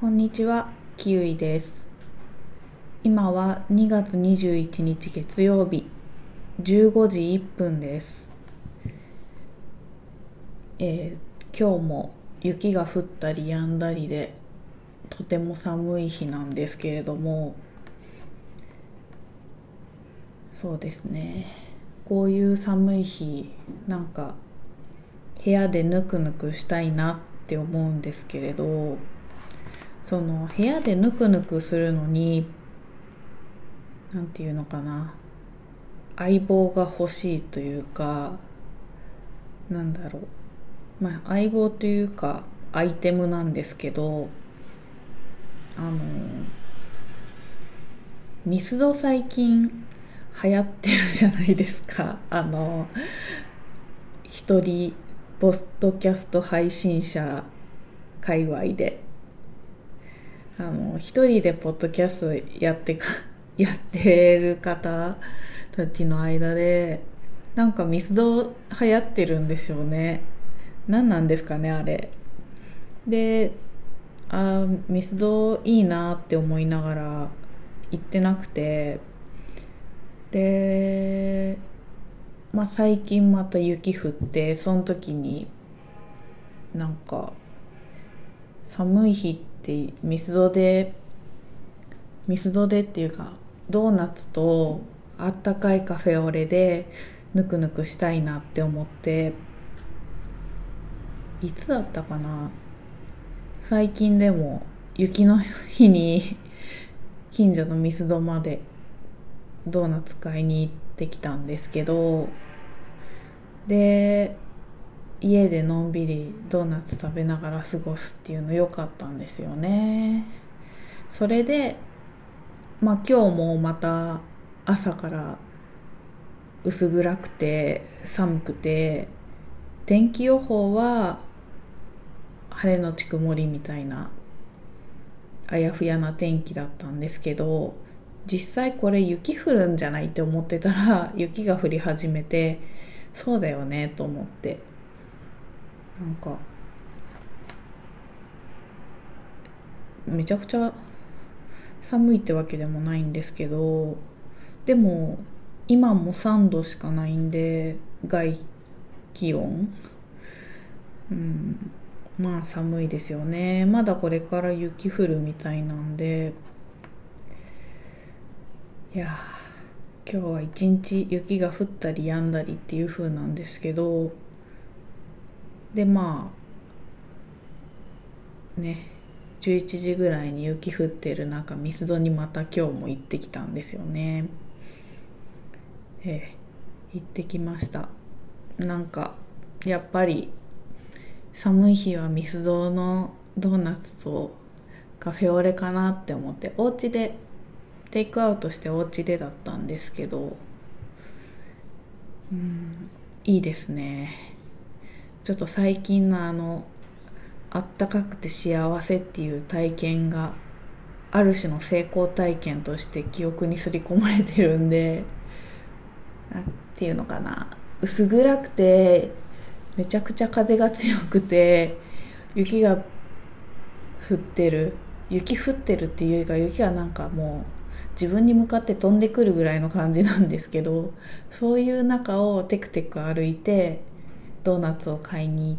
こんにちは、キウイです。今は2月21日月曜日、15時1分です。えー今日も雪が降ったり止んだりで、とても寒い日なんですけれども、そうですね。こういう寒い日、なんか部屋でぬくぬくしたいなって思うんですけれど、その部屋でぬくぬくするのになんていうのかな。相棒が欲しいというかなんだろう。まあ相棒というかアイテムなんですけどあのミスド最近流行ってるじゃないですか。あの一人ポストキャスト配信者界隈で。あの一人でポッドキャストやってか やってる方たちの間でなんかミスド流行ってるんですよね。何なんですかねあれ。であミスドいいなって思いながら行ってなくて。でまあ最近また雪降ってその時になんか寒い日ってってミスドでミスドでっていうかドーナツとあったかいカフェオレでぬくぬくしたいなって思っていつだったかな？最近でも雪の日に 近所のミスドまでドーナツ買いに行ってきたんですけどで家でのんびりドーナツ食べながら過ごすっていうの良かったんですよね。それでまあ今日もまた朝から薄暗くて寒くて天気予報は晴れのち曇りみたいなあやふやな天気だったんですけど実際これ雪降るんじゃないって思ってたら雪が降り始めてそうだよねと思って。なんかめちゃくちゃ寒いってわけでもないんですけどでも今も3度しかないんで外気温。うんまあ寒いですよね。まだこれから雪降るみたいなんで。いや今日は一日雪が降ったり止んだりっていう風なんですけどでまあね11時ぐらいに雪降ってる中ミスドにまた今日も行ってきたんですよね。ええ行ってきました。なんかやっぱり寒い日はミスドのドーナツとカフェオレかなって思ってお家でテイクアウトしてお家でだったんですけどうんいいですね。ちょっと最近のあのあったかくて幸せっていう体験がある種の成功体験として記憶に刷り込まれてるんでなんていうのかな。薄暗くてめちゃくちゃ風が強くて雪が降ってる。雪降ってるっていうよりか雪がなんかもう自分に向かって飛んでくるぐらいの感じなんですけどそういう中をテクテク歩いてドーナツを買いに行っ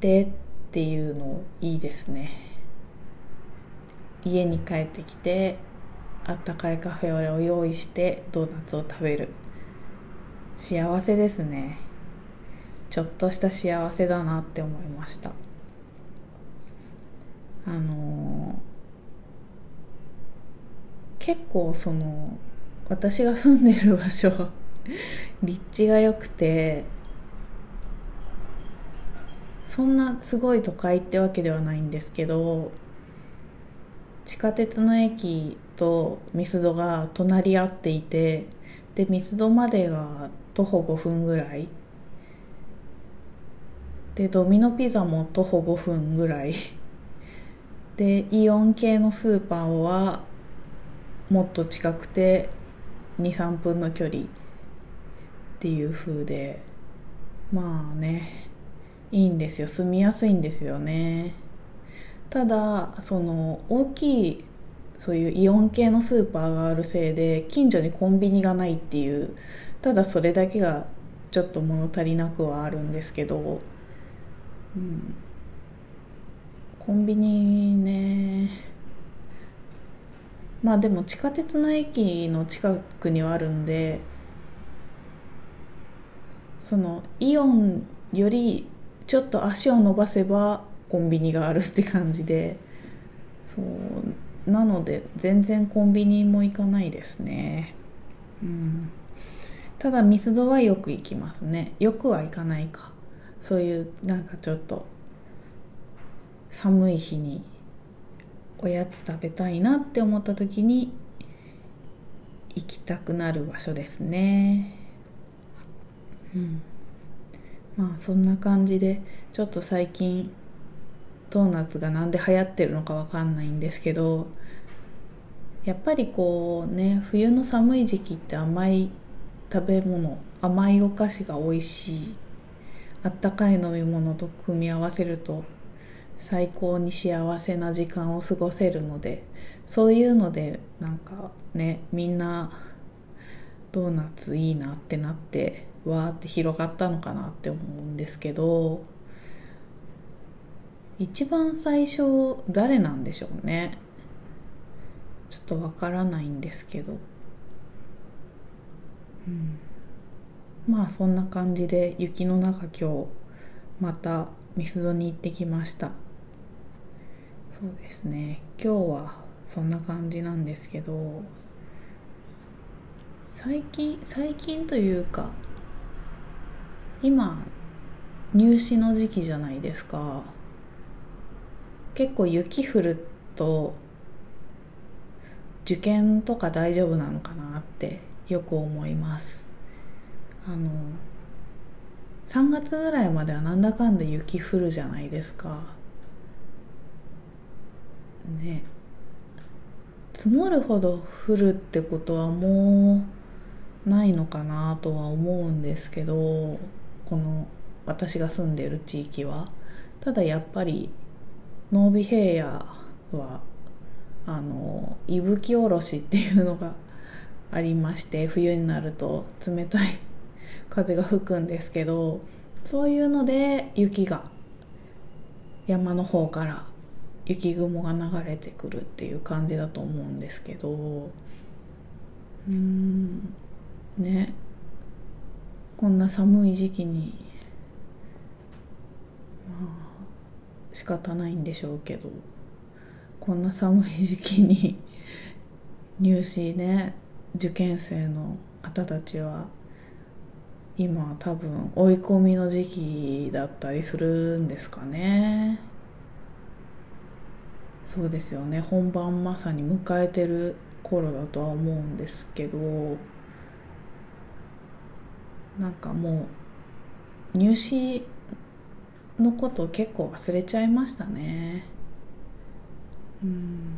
てっていうのいいですね。家に帰ってきてあったかいカフェオレを用意してドーナツを食べる。幸せですね。ちょっとした幸せだなって思いました。あのー結構その私が住んでる場所立地が良くてそんなすごい都会ってわけではないんですけど地下鉄の駅とミスドが隣り合っていてでミスドまでが徒歩5分ぐらい。でドミノピザも徒歩5分ぐらい。でイオン系のスーパーはもっと近くて23分の距離っていう風で。まあね。いいんですよ。住みやすいんですよね。ただその大きいそういうイオン系のスーパーがあるせいで近所にコンビニがないっていうただそれだけがちょっと物足りなくはあるんですけど、うん、コンビニね。まあでも地下鉄の駅の近くにはあるんでそのイオンよりちょっと足を伸ばせばコンビニがあるって感じで。そう。なので全然コンビニも行かないですね。うん。ただミスドはよく行きますね。よくは行かないか。そういうなんかちょっと寒い日におやつ食べたいなって思った時に行きたくなる場所ですね。うん。まあそんな感じでちょっと最近ドーナツがなんで流行ってるのかわかんないんですけどやっぱりこうね冬の寒い時期って甘い食べ物甘いお菓子が美味しいあったかい飲み物と組み合わせると最高に幸せな時間を過ごせるのでそういうのでなんかねみんなドーナツいいなってなってわーって広がったのかなって思うんですけど一番最初誰なんでしょうね。ちょっとわからないんですけど。うん。まあそんな感じで雪の中今日またミスドに行ってきました。そうですね。今日はそんな感じなんですけど最近最近というか今入試の時期じゃないですか。結構雪降ると受験とか大丈夫なのかなってよく思います。あの3月ぐらいまではなんだかんだ雪降るじゃないですか。ね。積もるほど降るってことはもうないのかなとは思うんですけど。この私が住んでいる地域はただやっぱり濃尾平野はあの伊吹おろしっていうのがありまして冬になると冷たい風が吹くんですけどそういうので雪が山の方から雪雲が流れてくるっていう感じだと思うんですけどうんね。こんな寒い時期にまあ仕方ないんでしょうけどこんな寒い時期に入試ね受験生の方たちは今多分追い込みの時期だったりするんですかね。そうですよね。本番まさに迎えてる頃だとは思うんですけど。なんかもう入試のこと結構忘れちゃいましたね。うん。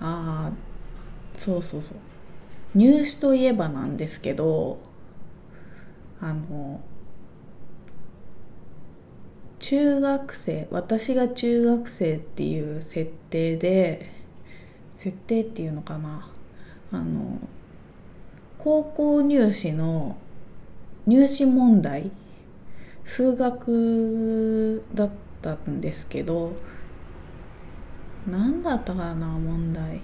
ああそうそうそう。入試といえばなんですけどあの中学生私が中学生っていう設定で設定っていうのかな。あの高校入試の入試問題数学だったんですけど何だったかな問題。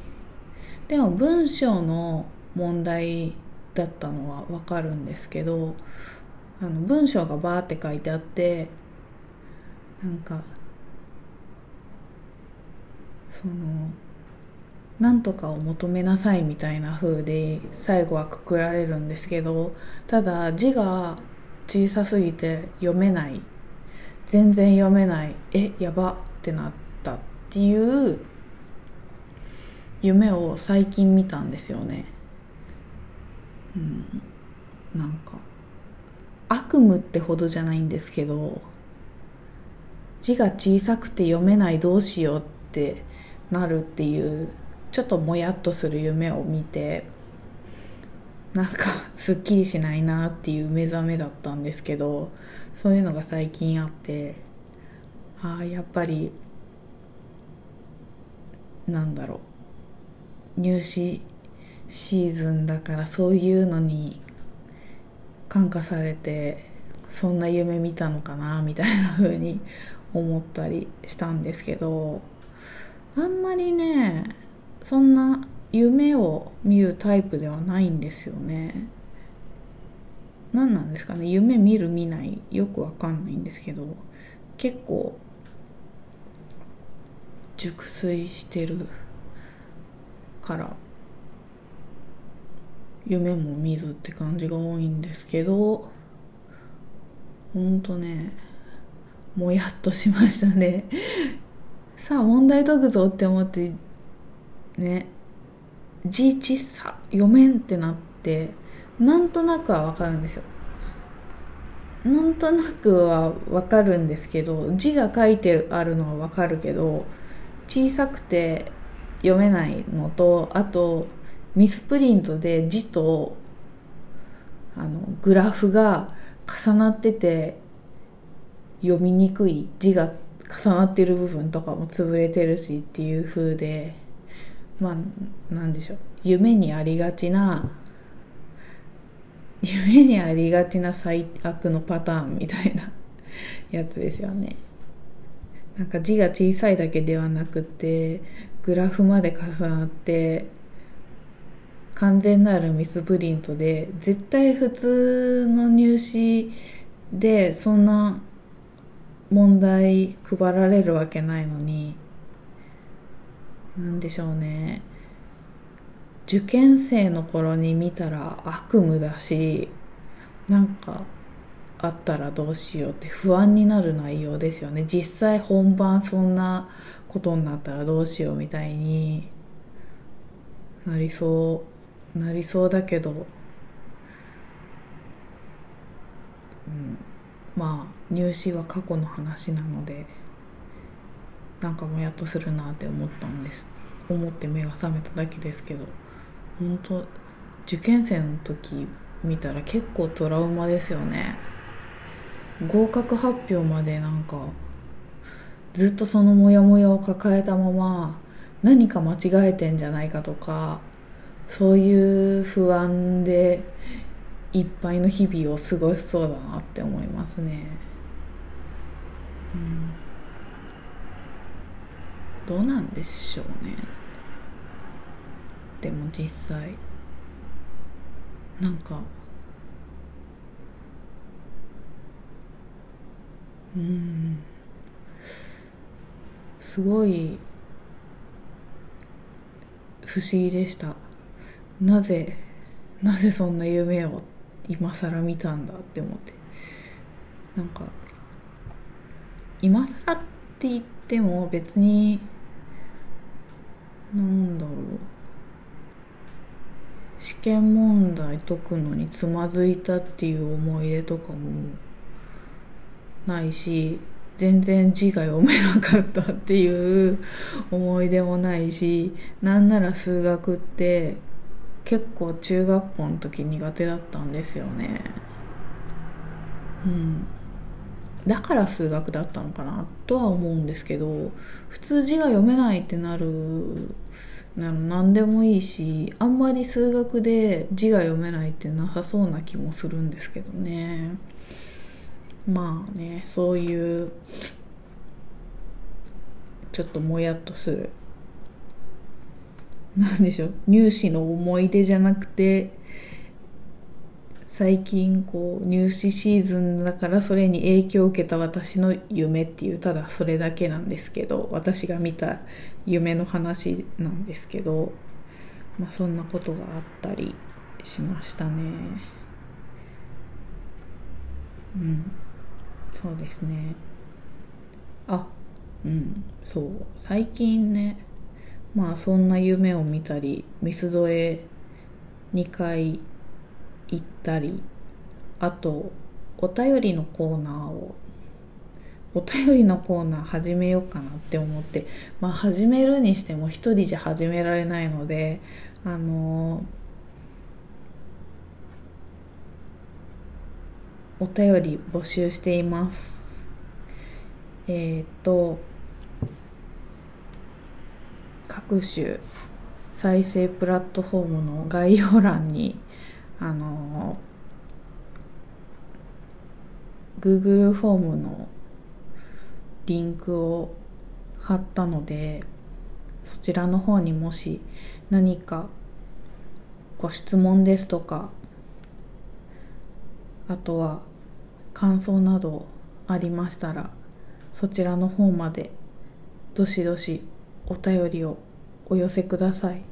でも文章の問題だったのは分かるんですけどあの文章がバーって書いてあってなんかそのなんとかを求めなさいみたいな風で最後はくくられるんですけどただ字が小さすぎて読めない。全然読めない。えやばってなったっていう夢を最近見たんですよね。うん。なんか悪夢ってほどじゃないんですけど字が小さくて読めないどうしようってなるっていうちょっともやっとする夢を見てなんか すっきりしないなっていう目覚めだったんですけどそういうのが最近あってああやっぱりなんだろう。入試シーズンだからそういうのに感化されてそんな夢見たのかなみたいな風に思ったりしたんですけどあんまりねそんな夢を見るタイプではないんですよね。何なんですかね。夢見る見ないよくわかんないんですけど結構熟睡してるから夢も見ずって感じが多いんですけどほんとねもやっとしましたね。さあ問題解くぞって思ってね。字小さ読めんってなってなんとなくはわかるんですよ。なんとなくはわかるんですけど字が書いてあるのはわかるけど小さくて読めないのとあとミスプリントで字とあのグラフが重なってて読みにくい字が重なってる部分とかも潰れてるしっていう風で。まあなんでしょう。夢にありがちな夢にありがちな最悪のパターンみたいな やつですよね。なんか字が小さいだけではなくてグラフまで重なって完全なるミスプリントで絶対普通の入試でそんな問題配られるわけないのに何でしょうね。受験生の頃に見たら悪夢だしなんかあったらどうしようって不安になる内容ですよね。実際本番そんなことになったらどうしようみたいになりそうなりそうだけど、うん、まあ入試は過去の話なので。なんかもやっとするなって思ったんです。思って目が覚めただけですけど。本当受験生の時見たら結構トラウマですよね。合格発表までなんかずっとそのモヤモヤを抱えたまま何か間違えてんじゃないかとかそういう不安でいっぱいの日々を過ごしそうだなって思いますね。うん、どうなんでしょうね。でも実際なんかうんすごい不思議でした。なぜなぜそんな夢を今更見たんだって思ってなんか今更って言っても別になんだろう。試験問題解くのにつまずいたっていう思い出とかもないし全然字が読めなかったっていう思い出もないしなんなら数学って結構中学校の時苦手だったんですよね。うん。だから数学だったのかなとは思うんですけど普通字が読めないってなるな何でもいいしあんまり数学で字が読めないってなさそうな気もするんですけどね。まあねそういうちょっともやっとする。何でしょう入試の思い出じゃなくて最近こう入試シーズンだからそれに影響を受けた私の夢っていうただそれだけなんですけど私が見た夢の話なんですけど、まあ、そんなことがあったりしましたね。うん。そうですね。あうん。そう。最近ねまあそんな夢を見たりミスドへ2回行ったりあとお便りのコーナーをお便りのコーナー始めようかなって思ってまあ始めるにしても一人じゃ始められないのであのお便り募集しています。えっ、と各種再生プラットフォームの概要欄にあの Google フォームのリンクを貼ったのでそちらの方にもし何かご質問ですとかあとは感想などありましたらそちらの方までどしどしお便りをお寄せください。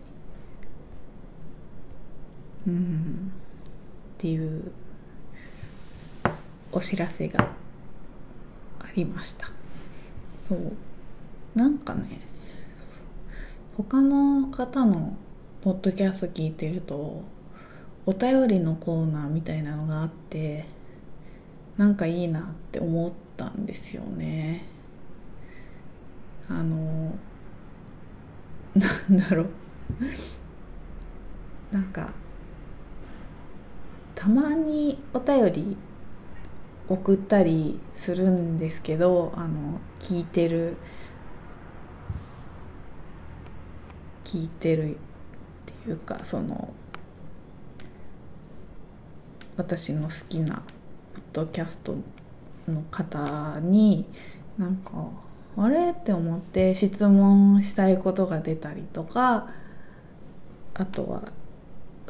うん。っていうお知らせがありました。そう。なんかね他の方のポッドキャスト聞いてるとお便りのコーナーみたいなのがあってなんかいいなって思ったんですよね。あのなんだろう。なんかたまにお便り送ったりするんですけどあの聞いてる聞いてるっていうかその私の好きなポッドキャストの方になんかあれって思って質問したいことが出たりとかあとは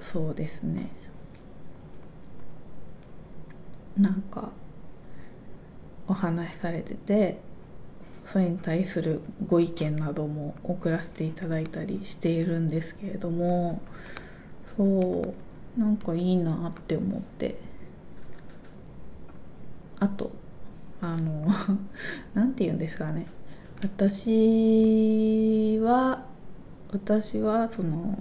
そうですね。なんかお話しされててそれに対するご意見なども送らせていただいたりしているんですけれどもそうなんかいいなって思って。あとあの 何て言うんですかね。私は私はその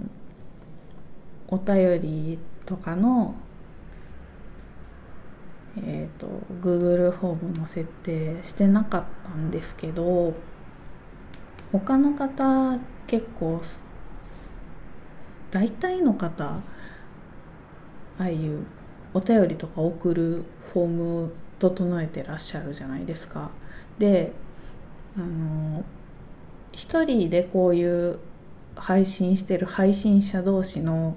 お便りとかのえーと、Google フォームの設定してなかったんですけど他の方結構大体の方ああいうお便りとか送るフォーム整えてらっしゃるじゃないですか。であの一人でこういう配信してる配信者同士の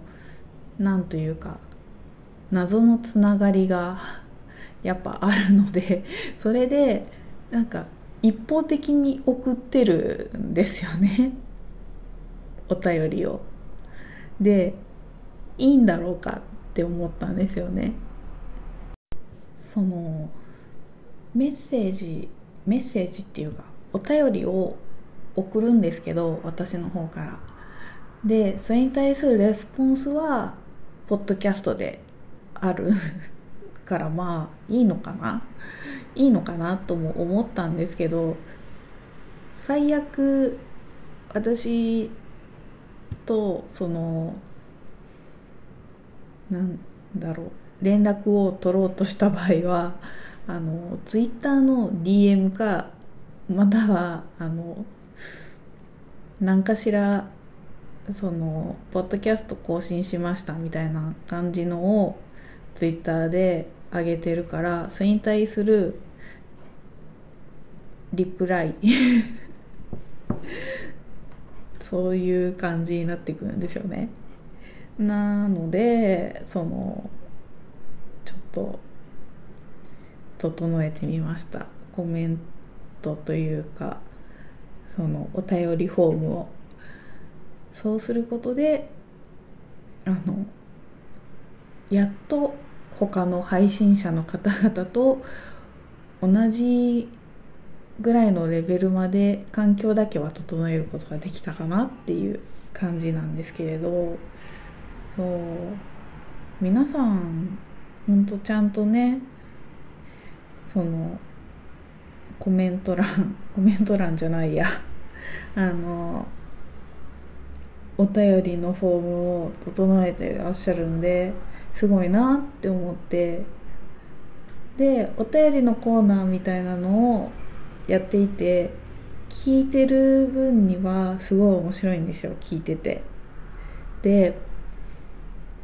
なんというか謎のつながりがやっぱあるので それでなんか一方的に送ってるんですよね お便りを。でいいんだろうかって思ったんですよね。そのメッセージメッセージっていうかお便りを送るんですけど私の方から。でそれに対するレスポンスはポッドキャストである からまあいいのかな？いいのかなとも思ったんですけど最悪私とそのなんだろう連絡を取ろうとした場合はあのツイッターの DM かまたはあの何かしらそのポッドキャスト更新しましたみたいな感じのをツイッターで上げてるからそれに対するリプライ。そういう感じになってくるんですよね。なのでそのちょっと整えてみました。コメントというかそのお便りフォームを。そうすることであのやっと他の配信者の方々と同じぐらいのレベルまで環境だけは整えることができたかなっていう感じなんですけれどそう皆さんほんとちゃんとねそのコメント欄 コメント欄じゃないや。あのお便りのフォームを整えてらっしゃるんですごいなって思って。でお便りのコーナーみたいなのをやっていて聞いてる分にはすごい面白いんですよ聞いてて。で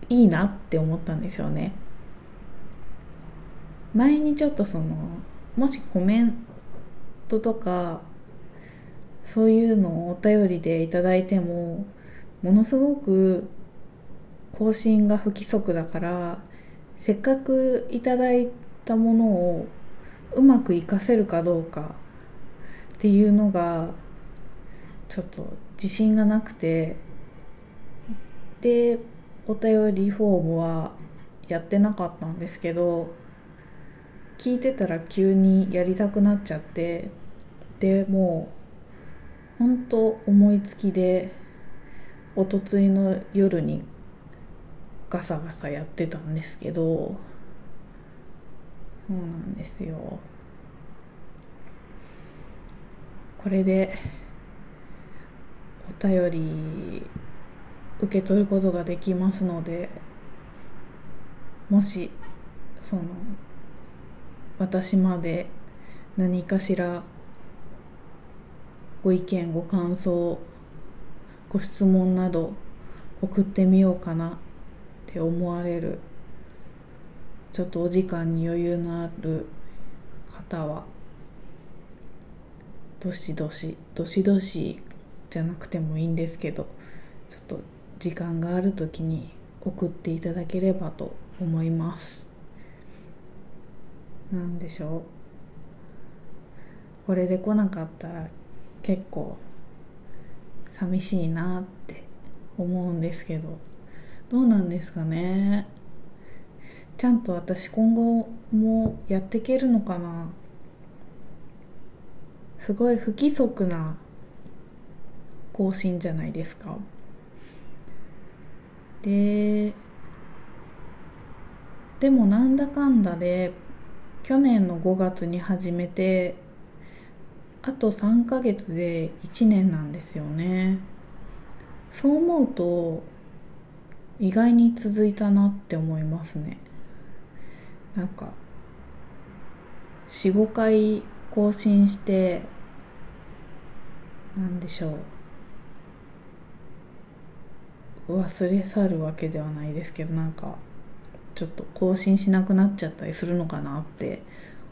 いいなって思ったんですよね。前にちょっとそのもしコメントとかそういうのをお便りでいただいてもものすごく更新が不規則だからせっかくいただいたものをうまく活かせるかどうかっていうのがちょっと自信がなくて。でお便りフォームはやってなかったんですけど聞いてたら急にやりたくなっちゃって。でもうほんと思いつきでおとついの夜にガサガサやってたんですけどそうなんですよ。これでお便り受け取ることができますのでもしその私まで何かしらご意見ご感想ご質問など送ってみようかな。って思われる。ちょっとお時間に余裕のある方はどしどしどしどしじゃなくてもいいんですけどちょっと時間がある時に送っていただければと思います。何でしょう。これで来なかったら結構寂しいなって思うんですけど。どうなんですかね。ちゃんと私今後もやっていけるのかな。すごい不規則な更新じゃないですか。ででもなんだかんだで去年の5月に始めてあと3ヶ月で1年なんですよね。そう思うと意外に続いたなって思いますね。なんか45回更新して何でしょう。忘れ去るわけではないですけどなんかちょっと更新しなくなっちゃったりするのかなって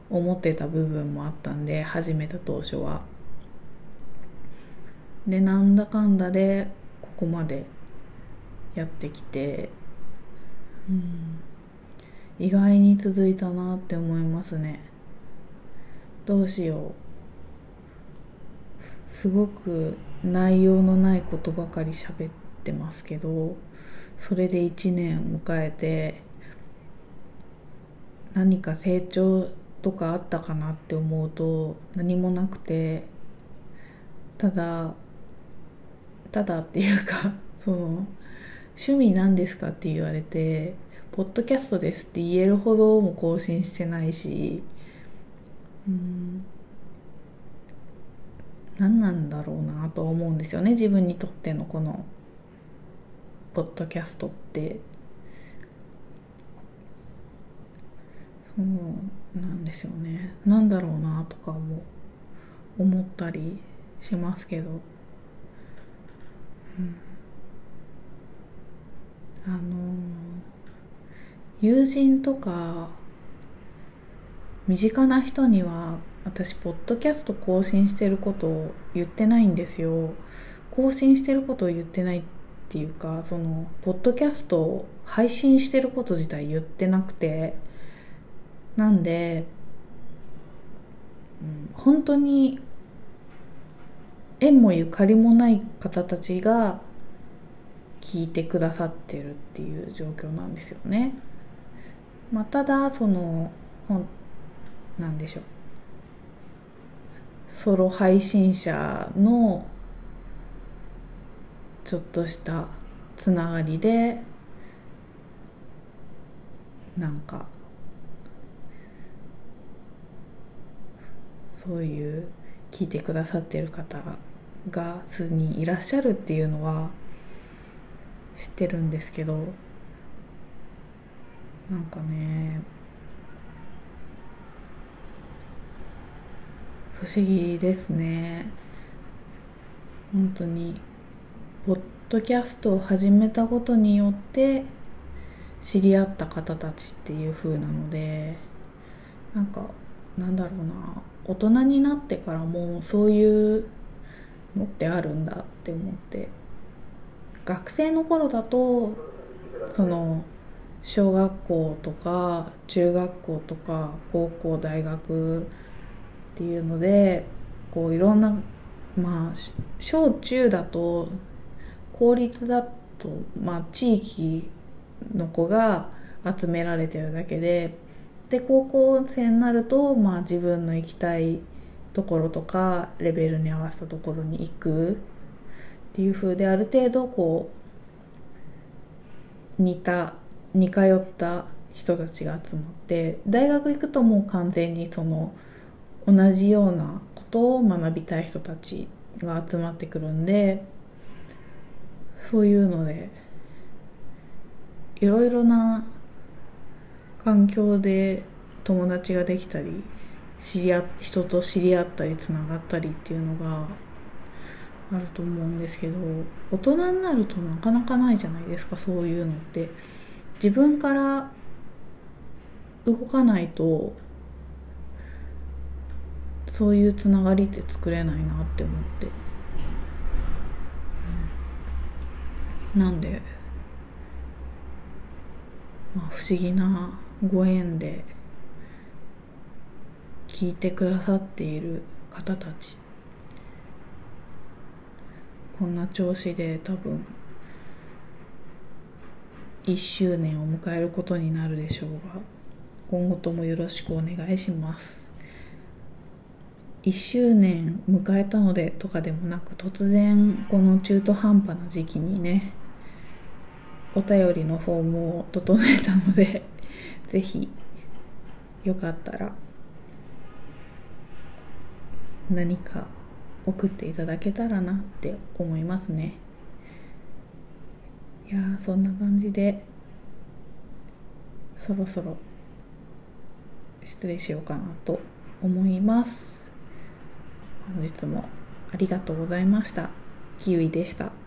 思ってた部分もあったんで始めた当初は。でなんだかんだでここまでやってきてうん。意外に続いたなって思いますね。どうしよう。すごく内容のないことばかり喋ってますけどそれで1年迎えて何か成長とかあったかなって思うと何もなくてただただっていうかその趣味何ですか？って言われてポッドキャストですって言えるほども更新してないしうん何なんだろうなと思うんですよね自分にとってのこのポッドキャストって。そうなんですよね。なんだろうなとかも思ったりしますけど、うん、あの友人とか身近な人には私ポッドキャスト更新してることを言ってないんですよ。更新してることを言ってないっていうかそのポッドキャストを配信してること自体言ってなくて。なんで、うん、本当に縁もゆかりもない方たちが聞いてくださってるっていう状況なんですよね。まあ、ただその本なんでしょうソロ配信者のちょっとしたつながりでなんかそういう聞いてくださってる方が数人いらっしゃるっていうのは知ってるんですけどなんかね不思議ですね。本当にポッドキャストを始めたことによって知り合った方たちっていう風なのでなんかなんだろうな大人になってからもそういうのってあるんだって思って。学生の頃だとその小学校とか中学校とか高校大学っていうのでこういろんなまあ小中だと公立だと、まあ、地域の子が集められてるだけでで高校生になると、まあ、自分の行きたいところとかレベルに合わせたところに行くっていう風である程度こう似た似通った人たちが集まって大学行くともう完全にその同じようなことを学びたい人たちが集まってくるんでそういうのでいろいろな環境で友達ができたり知り合人と知り合ったりつながったりっていうのがあると思うんですけど大人になるとなかなかないじゃないですかそういうのって。自分から動かないとそういうつながりって作れないなって思って、うん、なんでまあ不思議なご縁で聞いてくださっている方たちってこんな調子で多分1周年を迎えることになるでしょうが今後ともよろしくお願いします。1周年迎えたのでとかでもなく突然この中途半端な時期にねお便りのフォームを整えたので ぜひよかったら何か送っていただけたらなって思いますね。いやそんな感じでそろそろ失礼しようかなと思います。本日もありがとうございました。キウイでした。